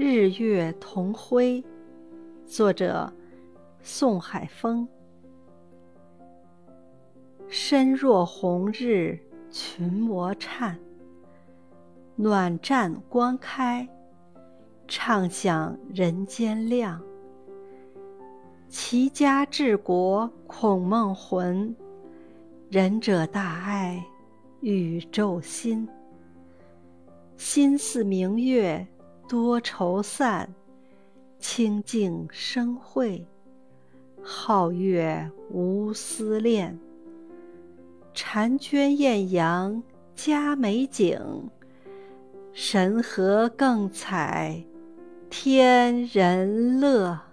日月同辉，作者宋海峰。身若红日，群魔颤。暖战光开，畅享人间亮。齐家治国孔孟魂，仁者大爱宇宙心。心似明月。多愁散，清静生慧；皓月无思恋。婵娟艳阳佳美景，神和更采天人乐。